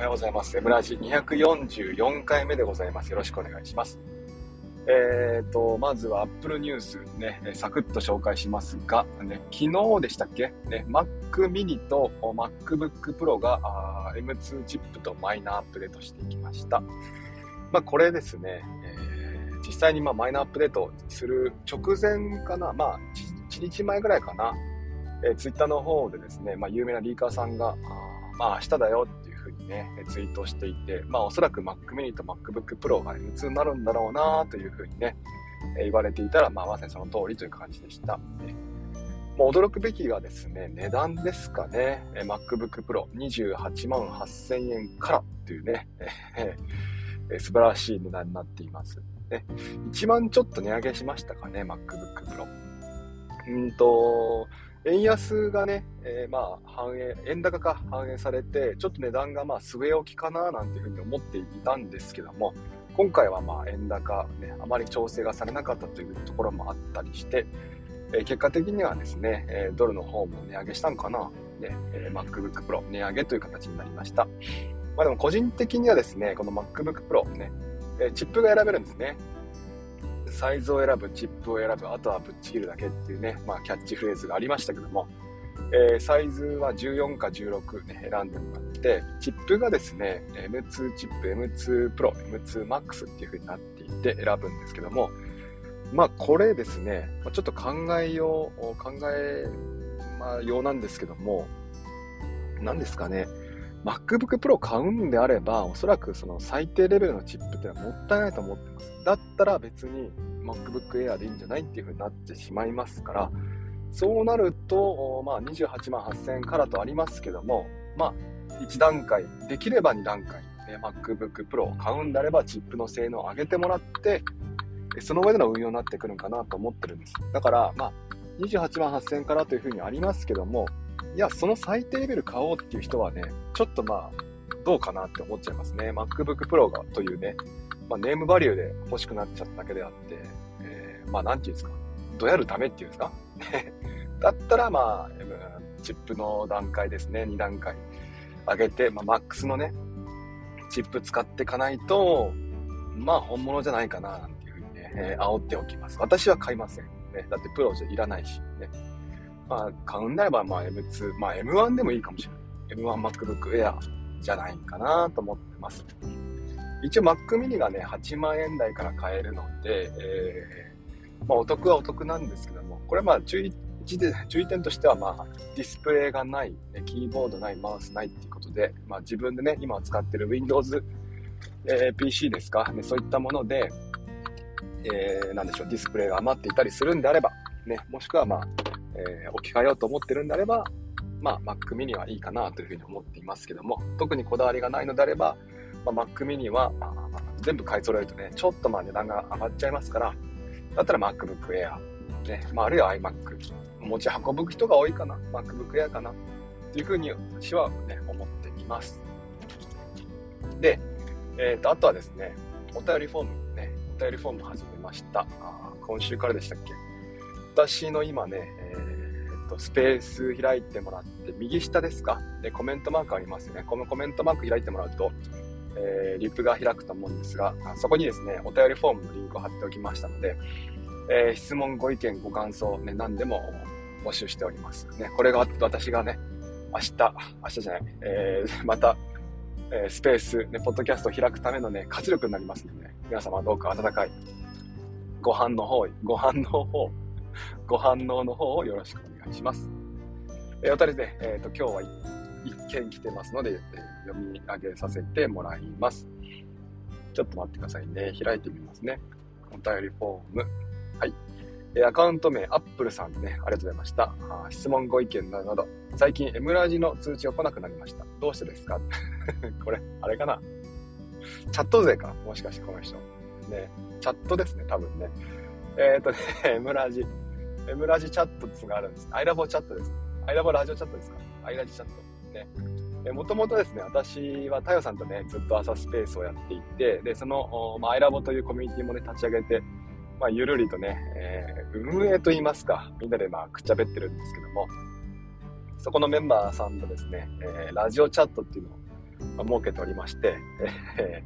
おはようございます。エムラジ244回目でございます。よろしくお願いします。えーと、まずは Apple News ね、サクッと紹介しますが、ね、昨日でしたっけ？ね、Mac mini と MacBook Pro が M2 チップとマイナーアップデートしていきました。まあ、これですね、えー、実際にまマイナーアップデートする直前かな、まあ、1日前ぐらいかな、えー、Twitter の方でですね、まあ、有名なリーカーさんが、あまあ、明日だよってふうにね、ツイートしていて、まあ、おそらく Mac mini と MacBook Pro が M2 になるんだろうなというふうにね、言われていたら、まあ、まさにその通りという感じでした。もう驚くべきがですね、値段ですかね、MacBook Pro 28万8000円からっていうね、え素晴らしい値段になっています。ね、1万ちょっと値上げしましたかね、MacBook Pro。うんと、円安がね、えー、まあ反映、円高か反映されて、ちょっと値段がまあ据え置きかななんていうふうに思っていたんですけども、今回はまあ円高、ね、あまり調整がされなかったというところもあったりして、えー、結果的にはですね、えー、ドルの方も値上げしたんかな、ねえー、MacBook Pro 値上げという形になりました。まあでも個人的にはですね、この MacBook Pro ね、えチップが選べるんですね。サイズを選ぶ、チップを選ぶ、あとはぶっちぎるだけっていうね、まあ、キャッチフレーズがありましたけども、えー、サイズは14か16、ね、選んでもらって、チップがですね、M2 チップ、M2 Pro、M2 Max っていう風になっていて選ぶんですけども、まあこれですね、ちょっと考えよう、考え、ま、ようなんですけども、何ですかね、MacBook Pro 買うんであれば、おそらくその最低レベルのチップってのはもったいないと思ってます。だったら別に MacBook Air でいいんじゃないっていう風になってしまいますから、そうなると、まあ、28万8000円からとありますけども、まあ、1段階、できれば2段階、え MacBook Pro を買うんであれば、チップの性能を上げてもらって、その上での運用になってくるんかなと思ってるんです。だから、まあ、28万8000円からというふうにありますけども、いや、その最低レベル買おうっていう人はね、ちょっとまあ、どうかなって思っちゃいますね。MacBook Pro がというね、まあ、ネームバリューで欲しくなっちゃっただけであって、えー、まあ、なんていうんですか、どやるためっていうんですか？だったら、まあ、チップの段階ですね、2段階上げて、まあ、マックスのね、チップ使っていかないと、まあ、本物じゃないかな、なんていうふうにね、えー、煽っておきます。私は買いません。ね、だってプロじゃいらないし、ね。まあ、買うんであれば、まあ、M2、まあ、M1 でもいいかもしれない。M1MacBook Air じゃないかなと思ってます。一応 Mac mini がね、8万円台から買えるので、えー、まあ、お得はお得なんですけども、これまあ注意、注意点としては、まあ、ディスプレイがない、キーボードない、マウスないっていうことで、まあ、自分でね、今使ってる Windows、えー、PC ですか、ね、そういったもので、えー、なんでしょう、ディスプレイが余っていたりするんであれば、ね、もしくはまあ、えー、置き換えようと思ってるんであれば、まあ、Mac mini はいいかなというふうに思っていますけども、特にこだわりがないのであれば、まあ、Mac mini は、まあ、全部買い揃えるとね、ちょっとまあ値段が上がっちゃいますから、だったら MacBook Air、ね、まあ、あるいは iMac、持ち運ぶ人が多いかな、MacBook Air かな、っていうふうに私はね、思っています。で、えっ、ー、と、あとはですね、お便りフォーム、ね、お便りフォーム始めました。あ今週からでしたっけ？私の今ね、えー、と、スペース開いてもらって、右下ですか？で、コメントマークありますよね。このコメントマーク開いてもらうと、えー、リップが開くと思うんですが、そこにですね、お便りフォームのリンクを貼っておきましたので、えー、質問、ご意見、ご感想、ね、何でも募集しております。ね、これが私がね、明日、明日じゃない、えー、また、え、スペース、ね、ポッドキャストを開くためのね、活力になりますので、ね、皆様どうか温かいご飯の方、ご飯の方、ご反応の方をよろしくお願いします。えー、お二人で、え、ー、と、今日は一件来てますので、えー、読み上げさせてもらいます。ちょっと待ってくださいね。開いてみますね。お便りフォーム。はい。えアカウント名、アップルさんね、ありがとうございました。あ質問、ご意見などなど、最近 M ラジの通知が来なくなりました。どうしてですか？これ、あれかな？チャット勢か？もしかしてこの人。ね、チャットですね、多分ね。えっ、ー、とね、M ラジ、M ラジチャットってがあるんです。アイラボチャットです。アイラボラジオチャットですか？アイラジチャット。ね。もともとですね、私は太陽さんとね、ずっと朝スペースをやっていて、で、その、まあ、アイラボというコミュニティもね、立ち上げて、まあ、ゆるりとね、えー、運営と言いますか、みんなでまあ、くっちゃべってるんですけども、そこのメンバーさんとですね、えー、ラジオチャットっていうのをまあ、設けておりまして、え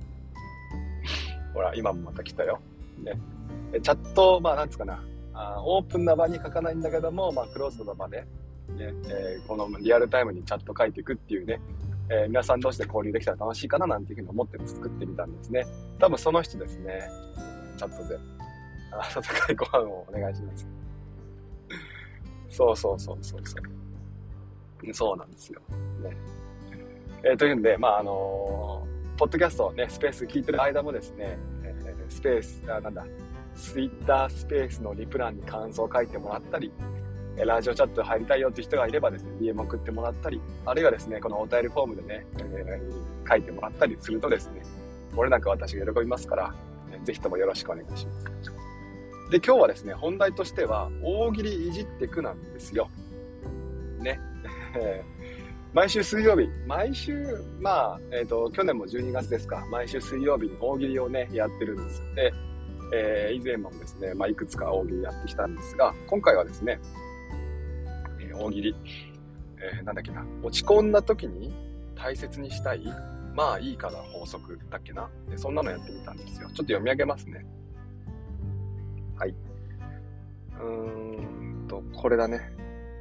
ー、ほら、今もまた来たよ。ね。チャット、まあ、なんつうかな、あオープンな場に書かないんだけども、まあ、クローズドな場で、ねえー、このリアルタイムにチャット書いていくっていうね、えー、皆さん同士で交流できたら楽しいかななんていうふうに思って作ってみたんですね。多分その人ですね、チャットで。温かいご飯をお願いします。そうそうそうそうそう。そうなんですよ。ね。えー、というんで、まあ、あのー、ポッドキャストね、スペース聞いてる間もですね、ー、スペース、あ、なんだ、ツイッタースペースのリプランに感想を書いてもらったり、ラジオチャット入りたいよって人がいればですね、DM 送ってもらったり、あるいはですね、このお便りフォームでね、えー、書いてもらったりするとですね、漏れなく私が喜びますから、ぜひともよろしくお願いします。で、今日はですね、本題としては、大喜利いじってくなんですよ。ね。毎週水曜日、毎週、まあ、えっ、ー、と、去年も12月ですか、毎週水曜日に大喜利をね、やってるんです。で、えー、以前もですね、まあ、いくつか大喜利やってきたんですが、今回はですね、えー、大喜利、えー、なんだっけな、落ち込んだ時に大切にしたい、まあいいかな法則だっけな。そんなのやってみたんですよ。ちょっと読み上げますね。はい。うーんと、これだね。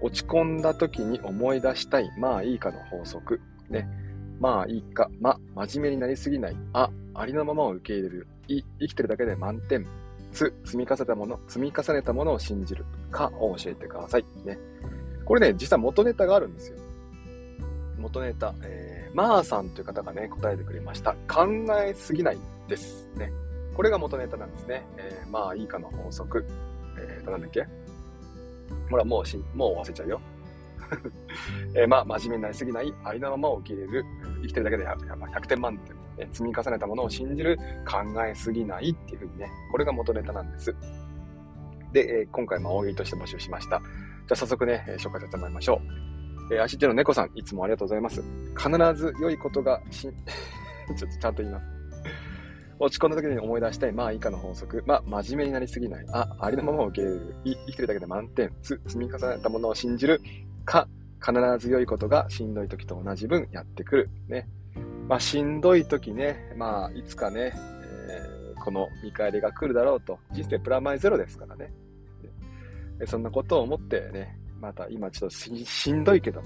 落ち込んだ時に思い出したい、まあいいかの法則。ね。まあいいか、ま、真面目になりすぎない、あ、ありのままを受け入れる、い、生きてるだけで満点、つ、積み重ねたもの、積み重ねたものを信じる、かを教えてください。ね。これね、実は元ネタがあるんですよ。元ネタ、えー、まーさんという方がね、答えてくれました。考えすぎないですね。これが元ネタなんですね。えー、まあいいかの法則。えーと、なんだっけ？ほら、もうし、もう忘れちゃうよ。えー、まあ、真面目になりすぎない、ありのままを受け入れる、生きてるだけで 100, 100点満点、え積み重ねたものを信じる、考えすぎないっていうふうにね、これが元ネタなんです。で、えー、今回も大喜利として募集しました。じゃあ早速ね、え、紹介させてもらいましょう。えー、足手の猫さん、いつもありがとうございます。必ず良いことがし、ちょっとちゃんと言います。落ち込んだ時に思い出したい、まあ以下の法則。まあ、真面目になりすぎない。あ、ありのままを受け入れる。い、生きてるだけで満点。つ、積み重ねたものを信じる。か、必ず良いことがしんどい時と同じ分やってくる。ね。まあ、しんどい時ね、まあ、いつかね、えー、この見返りが来るだろうと。人生プラマイゼロですからね。そんなことを思ってね、また今ちょっとしんどいけど、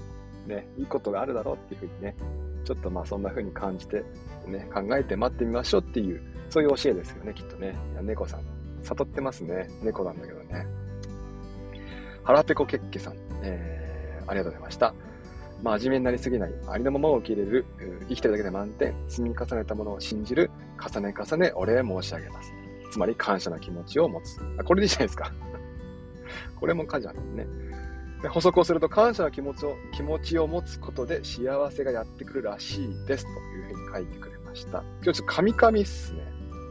ね、いいことがあるだろうっていうふうにね、ちょっとまあそんな風に感じて、ね、考えて待ってみましょうっていう、そういう教えですよね、きっとね。猫さん、悟ってますね。猫なんだけどね。腹ペコケッケさん、えー、ありがとうございました。真面目になりすぎない、ありのままを受け入れる、生きてるだけで満点、積み重ねたものを信じる、重ね重ねお礼申し上げます。つまり感謝の気持ちを持つ。あこれでいいじゃないですか。これも感謝ですね。補足をすると、感謝の気持ちを、気持ちを持つことで幸せがやってくるらしいですというふうに書いてくれました。今日ちょっとカミカミっすね。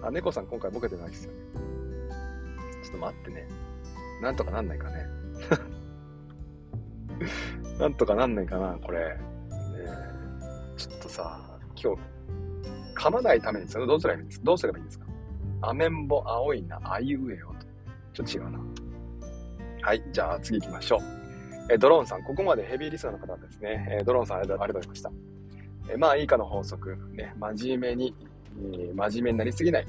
あ、猫さん今回ボケてないっすよね。ちょっと待ってね。なんとかなんないかね。なんとかなんないかな、これ。ね、ちょっとさ、今日、噛まないためにどうすればいいんですか？どうすればいいんですか？アメンボ青いな、あいうえよと。ちょっと違うな。はい、じゃあ次行きましょう。えドローンさん、ここまでヘビーリスナーの方ですね。えドローンさんありがとうございました。えまあ、いいかの法則。ね、真面目に、え真面目になりすぎない。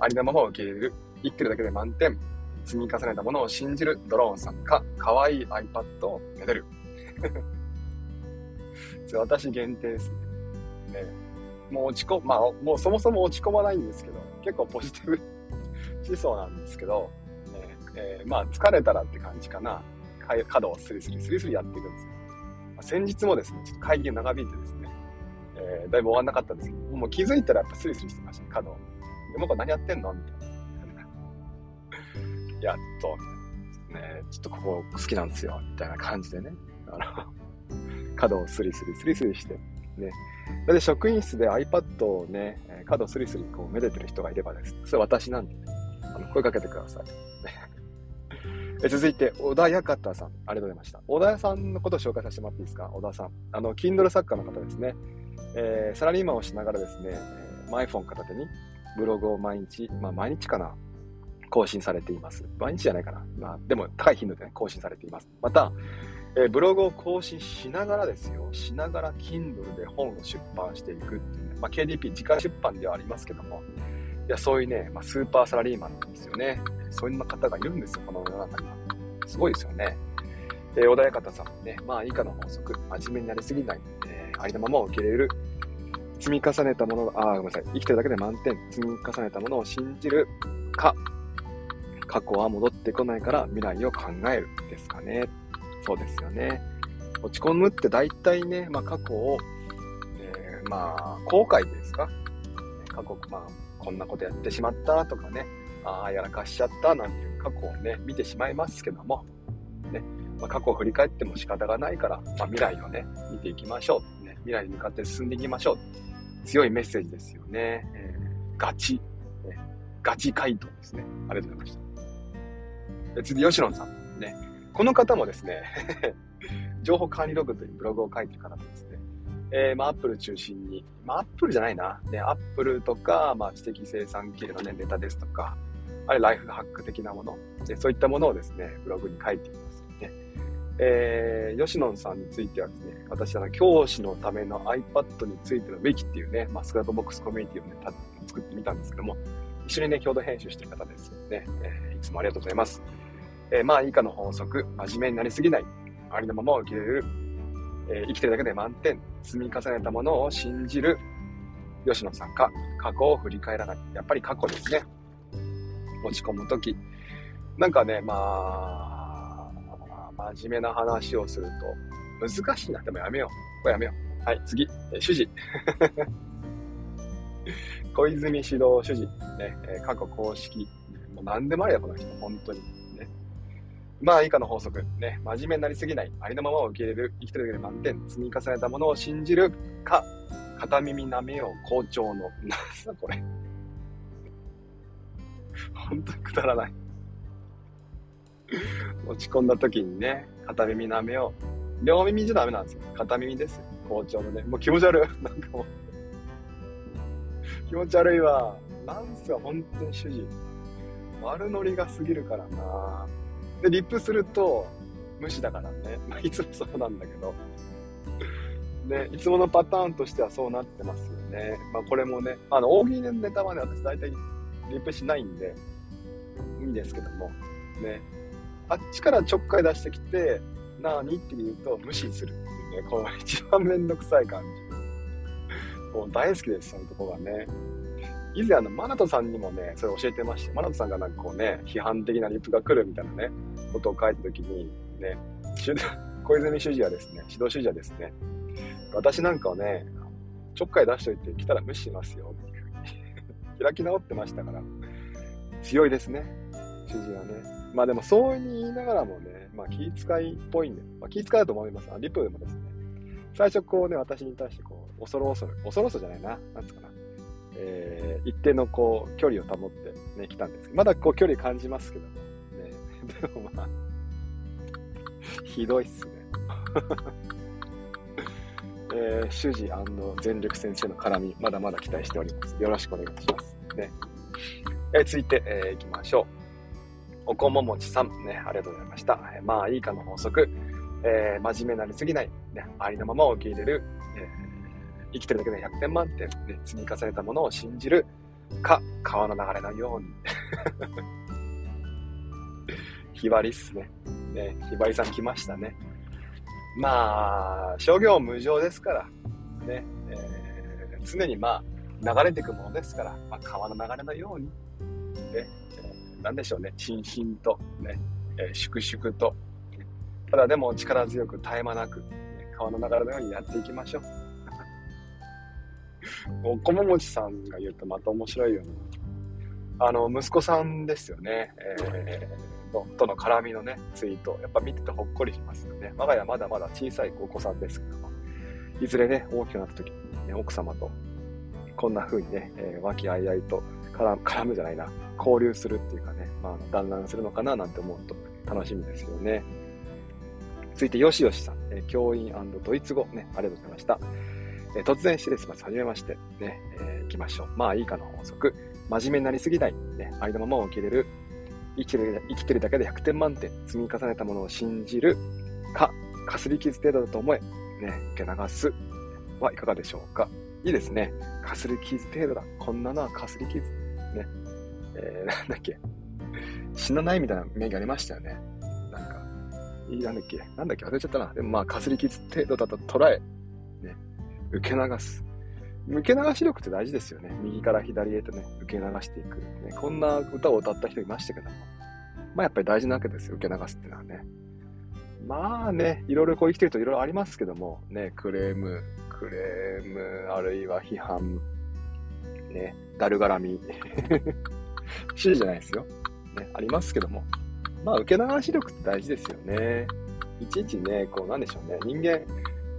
ありのままを受け入れる。生きてるだけで満点。積み重ねたものを信じるドローンさんか、可愛い iPad をめでる。それ私限定ですね。ね。もう落ち込、まあ、もうそもそも落ち込まないんですけど、結構ポジティブ思想なんですけど、ねえー、まあ疲れたらって感じかな。角をスリスリスリスリやっていくんです。まあ、先日もですね、ちょっと会議が長引いてですね、えー、だいぶ終わんなかったんですけど、もう気づいたらやっぱスリスリしてました、ね、角を。で、もう何やってんのみたいな。やっと、ね、ちょっとここ好きなんですよ、みたいな感じでね、あの角をスリスリスリスリして、ね。だって職員室で iPad をね、角をスリスリこうめでてる人がいればです、ねそれ私なんで、あの声かけてください。え続いて、小田館さん。ありがとうございました。小田さんのことを紹介させてもらっていいですか？小田さん。あの、Kindle 作家の方ですね。えー、サラリーマンをしながらですね、えー、iPhone 片手にブログを毎日、まあ毎日かな、更新されています。毎日じゃないかな。まあでも高い頻度でね、更新されています。また、えー、ブログを更新しながらですよ、しながら Kindle で本を出版していくっていうね、まあ、KDP 自家出版ではありますけども、いや、そういうね、まあ、スーパーサラリーマンなんですよね。そういう方がいるんですよ、この世の中には。すごいですよね。えー、穏やかたさんね、まあ以下の法則、真面目になりすぎない、えー、ありのままを受け入れる、積み重ねたものが、あ、ごめんなさい、生きてるだけで満点、積み重ねたものを信じるか、過去は戻ってこないから未来を考えるですかね。そうですよね。落ち込むって大体ね、まあ過去を、えー、まあ後悔ですか過去、まあこんなことやってしまったとかね、ああ、やらかしちゃったなんていう過去をね、見てしまいますけども、ね、まあ、過去を振り返っても仕方がないから、まあ、未来をね、見ていきましょう、ね。未来に向かって進んでいきましょう。強いメッセージですよね。えー、ガチ、ね、ガチ回答ですね。ありがとうございました。次、吉野さん。ね。この方もですね 情報管理ログというブログを書いてる方ですね。えー、まあ、 Apple 中心に、まあ、 Apple じゃないな。ね、 Apple とか、まあ、知的生産系のね、ネタですとか、あれ、ライフハック的なもの、でそういったものをですね、ブログに書いていますね。えー、吉野さんについてはですね、私、あの、教師のための iPad についての Wiki っていうね、まあ、 Scrapbox コミュニティをね、作ってみたんですけども、一緒にね、共同編集してる方ですよね。えー、いつもありがとうございます。えー、まあ、以下の法則、真面目になりすぎない、ありのままを受け入れる、えー、生きてるだけで満点、積み重ねたものを信じる、吉野さんか、過去を振り返らない。やっぱり過去ですね。落ち込むとき。なんかね、まあ、真面目な話をすると、難しいな。でもやめよう。これやめよう。はい、次。え主事。小泉指導主事。ね、過去公式。もう何でもありだ、この人。本当に。まあ、以下の法則。ね。真面目になりすぎない。ありのままを受け入れる。生きてるだけで満点。積み重ねたものを信じるか。片耳舐めよう。校長の。なんすか、これ。本当にくだらない。落ち込んだ時にね、片耳舐めよう。両耳じゃダメなんですよ。片耳ですよ。包丁のね。もう気持ち悪い。なんかもう気持ち悪いわ。なんすか、本当に主人。悪ノリが過ぎるからなで、リップすると、無視だからね。まあ、いつもそうなんだけど。で、いつものパターンとしてはそうなってますよね。まあ、これもね、あの、大喜利のネタはね、私大体リップしないんで、いいんですけども、ね、あっちからちょっかい出してきて、なにって言うと無視するっていうね、この一番めんどくさい感じ。もう大好きです、そういうとこがね。以前あの、マナトさんにもね、それ教えてまして、マナトさんがなんかこうね、批判的なリップが来るみたいなね、ことを書いたときに、ね、小泉主事はですね、指導主事はですね、私なんかをね、ちょっかい出しといて来たら無視しますよっていう開き直ってましたから、強いですね、主人はね。まあでもそうに言いながらもね、まあ気遣いっぽいんで、まあ、気遣いだと思います。あリプでもですね、最初こうね、私に対してこう、恐る恐る、恐る恐るじゃないな、なんつうかな、えー、一定のこう、距離を保ってね、来たんですけど、まだこう距離感じますけども、ね、でもまあ、ひどいっすね。えー、主事全力先生の絡み、まだまだ期待しております。よろしくお願いします。ね。えー、続いて、えー、行きましょう。おこももちさん、ね、ありがとうございました。えー、まあ、いいかの法則。えー、真面目なりすぎない、ね、ありのままを受け入れる、えー、生きてるだけで100点満点、ね、積み重ねたものを信じるか、川の流れのように。ひばりっすね。ね、ひばりさん来ましたね。まあ、商業無常ですから、ね、えー、常にまあ、流れていくものですから、まあ、川の流れのように、ね、えー、なんでしょうね、心身と、ね、えー、粛々と、ただでも力強く絶え間なく、川の流れのようにやっていきましょう。おこももちさんが言うとまた面白いよな。あの、息子さんですよね。えーのとの絡みのね、ツイート、やっぱ見ててほっこりしますよね。我が家まだまだ小さいお子さんですけども、いずれね、大きくなった時に、ね、奥様とこんな風にね、えー、和気あいあいと絡絡むじゃないな、交流するっていうかね、まあ、団らんするのかななんて思うと楽しみですよね。続いて、よしよしさん、えー、教員ドイツ語、ね、ありがとうございました。えー、突然失礼します。はじめまして。ね、えー、行きましょう。まあいいかの法則。真面目になりすぎない。ね、ありのままを受け入れる。生きてる生きてるだけで100点満点積み重ねたものを信じるかかすり傷程度だと思え、ね、受け流すはいかがでしょうか。いいですね。かすり傷程度だ。こんなのはかすり傷。ね。えー、なんだっけ。死なないみたいな名義ありましたよね。なんか、いいなんだっけ。なんだっけ忘れちゃったな。でもまあ、かすり傷程度だと捉え、ね。受け流す。受け流し力って大事ですよね。右から左へとね、受け流していく。ね、こんな歌を歌った人いましたけども。まあやっぱり大事なわけですよ。受け流すっていうのはね。まあね、いろいろこう生きてるといろいろありますけども、ね、クレーム、クレーム、あるいは批判、ね、だるがらみ。不思議じゃないですよ。ね、ありますけども。まあ、受け流し力って大事ですよね。いちいちね、こう、なんでしょうね。人間、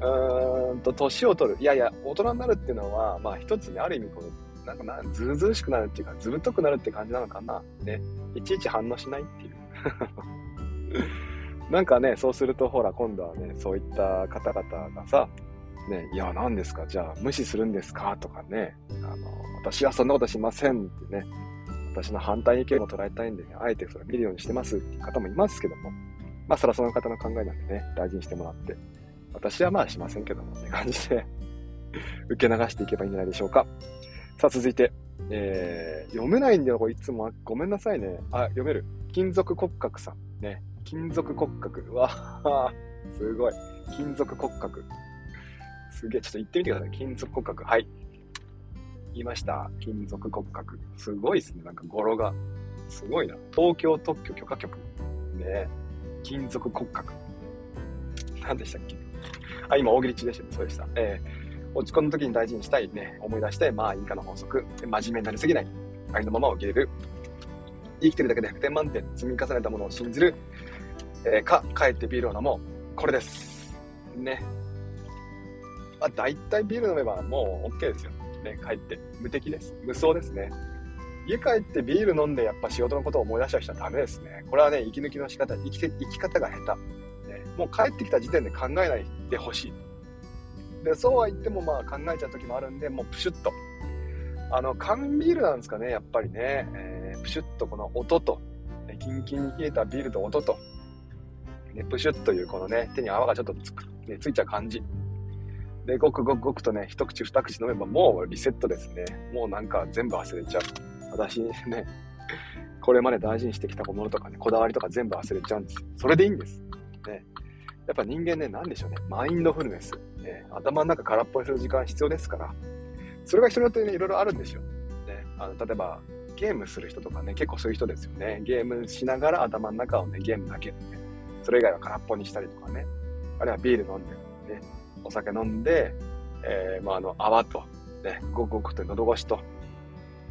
うーんと、年を取る。いやいや、大人になるっていうのは、まあ、一つね、ある意味、こう、なんかな、ずうずうしくなるっていうか、ずぶとくなるって感じなのかな。ね。いちいち反応しないっていう。なんかね、そうすると、ほら、今度はね、そういった方々がさ、ね、いや、何ですか？じゃあ、無視するんですか？とかね、あの、私はそんなことしませんってね、私の反対意見を捉えたいんでね、あえてそれ見るようにしてますっていう方もいますけども、まあ、それはその方の考えなんでね、大事にしてもらって、私はまあしませんけどもって感じで 受け流していけばいいんじゃないでしょうか。さあ、続いて、えー、読めないんだよ、これいつも。ごめんなさいね。あ、読める。金属骨格さん。ね。金属骨格。うわ すごい。金属骨格。すげえ、ちょっと言ってみてください。金属骨格。はい。言いました。金属骨格。すごいですね。なんか語呂が。すごいな。東京特許許可局。ね金属骨格。何でしたっけ？あ、今、大喜利中でしたね。そうでした。えー、落ち込んだ時に大事にしたいね。思い出して、まあ、いいかの法則。真面目になりすぎない。ありのままを受け入れる。生きてるだけで100点満点。積み重ねたものを信じる。えー、か、帰ってビールを飲もう。これです。ね。まあ、大体ビール飲めばもう OK ですよ。ね、帰って。無敵です。無双ですね。家帰ってビール飲んでやっぱ仕事のことを思い出した人はダメですね。これはね、息抜きの仕方、生き生き方が下手。もう帰ってきた時点で考えないでほしい。で、そうは言ってもまあ考えちゃう時もあるんで、もうプシュッと。あの、缶ビールなんですかね、やっぱりね。えー、プシュッとこの音と、キンキンに冷えたビールと音と、ね、プシュッというこのね、手に泡がちょっとつく、ね、ついちゃう感じ。で、ごくごくごくとね、一口二口飲めばもうリセットですね。もうなんか全部忘れちゃう。私ね、これまで大事にしてきたものとかね、こだわりとか全部忘れちゃうんです。それでいいんです。ね。やっぱ人間ね、なんでしょうね。マインドフルネス。ね、頭の中空っぽにする時間必要ですから。それが人によってね、いろいろあるんですよ。ね。あの、例えば、ゲームする人とかね、結構そういう人ですよね。ゲームしながら頭の中をね、ゲームだけ、ね、それ以外は空っぽにしたりとかね。あるいはビール飲んで、ね、お酒飲んで、えー、まあ、あの、泡と、ね、ごくごくと喉越しと、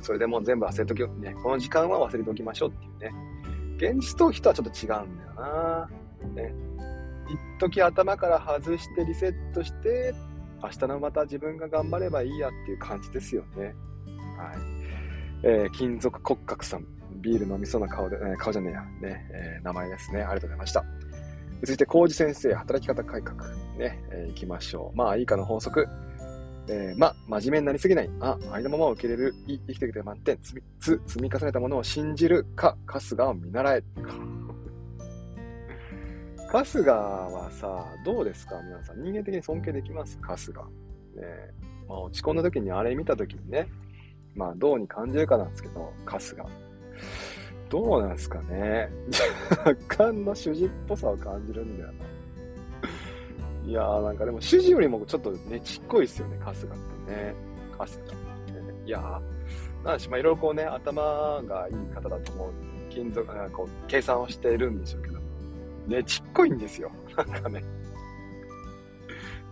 それでもう全部忘れとき、ね、この時間は忘れておきましょうっていうね。現実逃避とはちょっと違うんだよな。ね。一時頭から外してリセットして、明日のまた自分が頑張ればいいやっていう感じですよね。はい。えー、金属骨格さん。ビール飲みそうな顔で、えー、顔じゃねえや。ね、えー、名前ですね。ありがとうございました。続いて、浩二先生、働き方改革。ね、えー、きましょう。まあ、いいかの法則。えー、ま、真面目になりすぎない。あ、ありのままを受け入れる。い生きてきて満点。積み、つ、積み重ねたものを信じるか、春日を見習え。春日はさ、どうですか？皆さん。人間的に尊敬できます？春日。ねまあ、落ち込んだ時にあれ見た時にね、まあ、どうに感じるかなんですけど、春日。どうなんですかね？若干の主人っぽさを感じるんだよな。いやーなんかでも主人よりもちょっとね、ちっこいですよね、春日ってね。春日。いやー、なんでしまあいろいろこうね、頭がいい方だと思う。金属、なんかこう、計算をしているんでしょうけど、ね、ちっこいんですよ。なんかね。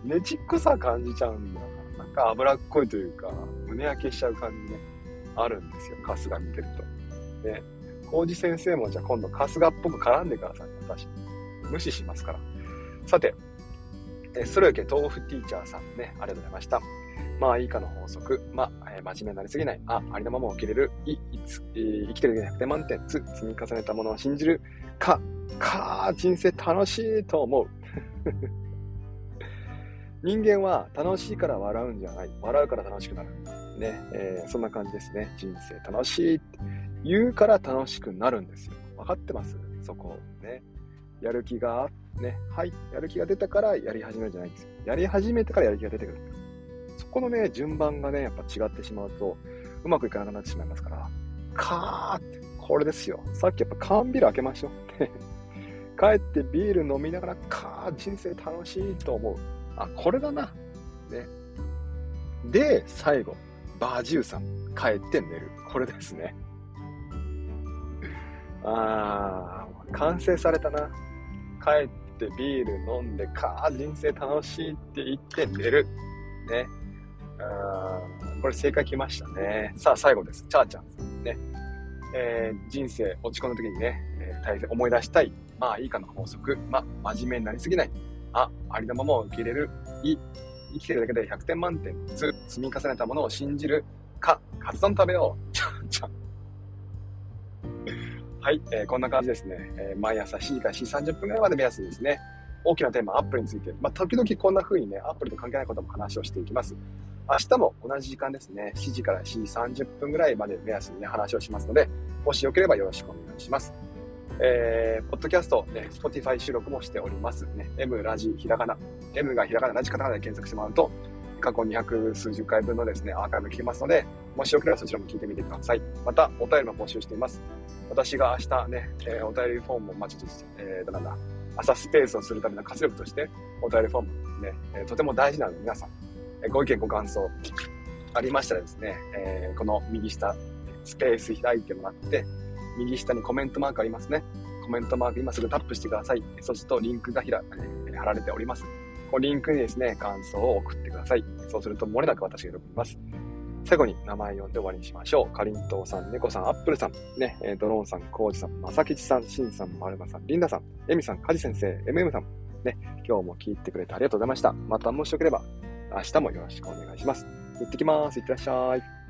ねちっこさ感じちゃうんだよな。なんか脂っこいというか、胸焼けしちゃう感じね、あるんですよ、春日見てると。ね。浩二先生もじゃあ今度春日っぽく絡んでください、私。無視しますから。さて、えストレーケ豆腐ティーチャーさんね、ありがとうございました。まあ、いいかの法則。まあ、えー、真面目になりすぎない。あ、ありのままを受け入れる。い、いつ、えー、生きてる100点満点。つ、積み重ねたものを信じる。か、か、人生楽しいと思う。人間は楽しいから笑うんじゃない。笑うから楽しくなる。ね、えー、そんな感じですね。人生楽しいって言うから楽しくなるんですよ。分かってます？そこ。ね。やる気が、ね、はい、やる気が出たからやり始めるんじゃないんですよ。やり始めてからやる気が出てくる。そこのね、順番がね、やっぱ違ってしまうと、うまくいかなくなってしまいますから、カーって、これですよ。さっきやっぱ缶ビール開けましょうって。帰ってビール飲みながら、かー、人生楽しいと思う。あ、これだな。ね。で、最後、バージューさん、帰って寝る。これですね。あー、完成されたな。帰ってビール飲んで、かー、人生楽しいって言って寝る。ね。あこれ正解きましたね。さあ、最後です。チャーちゃんさんね。えー、人生落ち込んだ時にね、えー、大切思い出したい。まあいいかの法則。まあ真面目になりすぎない。あ、ありのままを受け入れる。い。生きてるだけで100点満点。つ、積み重ねたものを信じる。か、カツ丼食べよう。ちゃんちゃん。はい、えー、こんな感じですね。えー、毎朝 C から C30 分ぐらいまで目安ですね、大きなテーマ、アップルについて、まあ、時々こんな風にね、アップルと関係ないことも話をしていきます。明日も同じ時間ですね、7時から7時30分ぐらいまで目安にね、話をしますので、もしよければよろしくお願いします。えー、ポッドキャスト、ね、Spotify 収録もしておりますね。M ラジひらがな。M がひらがな、ラジカタカナで検索してもらうと、過去200数十回分のですね、アーカイブ聞けますので、もしよければそちらも聞いてみてください。また、お便りも募集しています。私が明日ね、えー、お便りフォームを、まあ、ちょっと、えー、なんだ、朝スペースをするための活力として、お便りフォームね、えー、とても大事なので皆さん、えー、ご意見ご感想ありましたらですね、えー、この右下、スペース開いてもらって、右下にコメントマークありますね。コメントマーク今すぐタップしてください。そうするとリンクがひら、え、貼られております。このリンクにですね、感想を送ってください。そうすると漏れなく私が喜びます。最後に名前読んで終わりにしましょう。かりんとうさん、ねこさん、アップルさん、ね、ドローンさん、コウジさん、まさきちさん、しんさん、まるまさん、りんださん、えみさん、かじ先生、MM さん、ね、今日も聞いてくれてありがとうございました。またもしよければ、明日もよろしくお願いします。行ってきます。いってらっしゃい。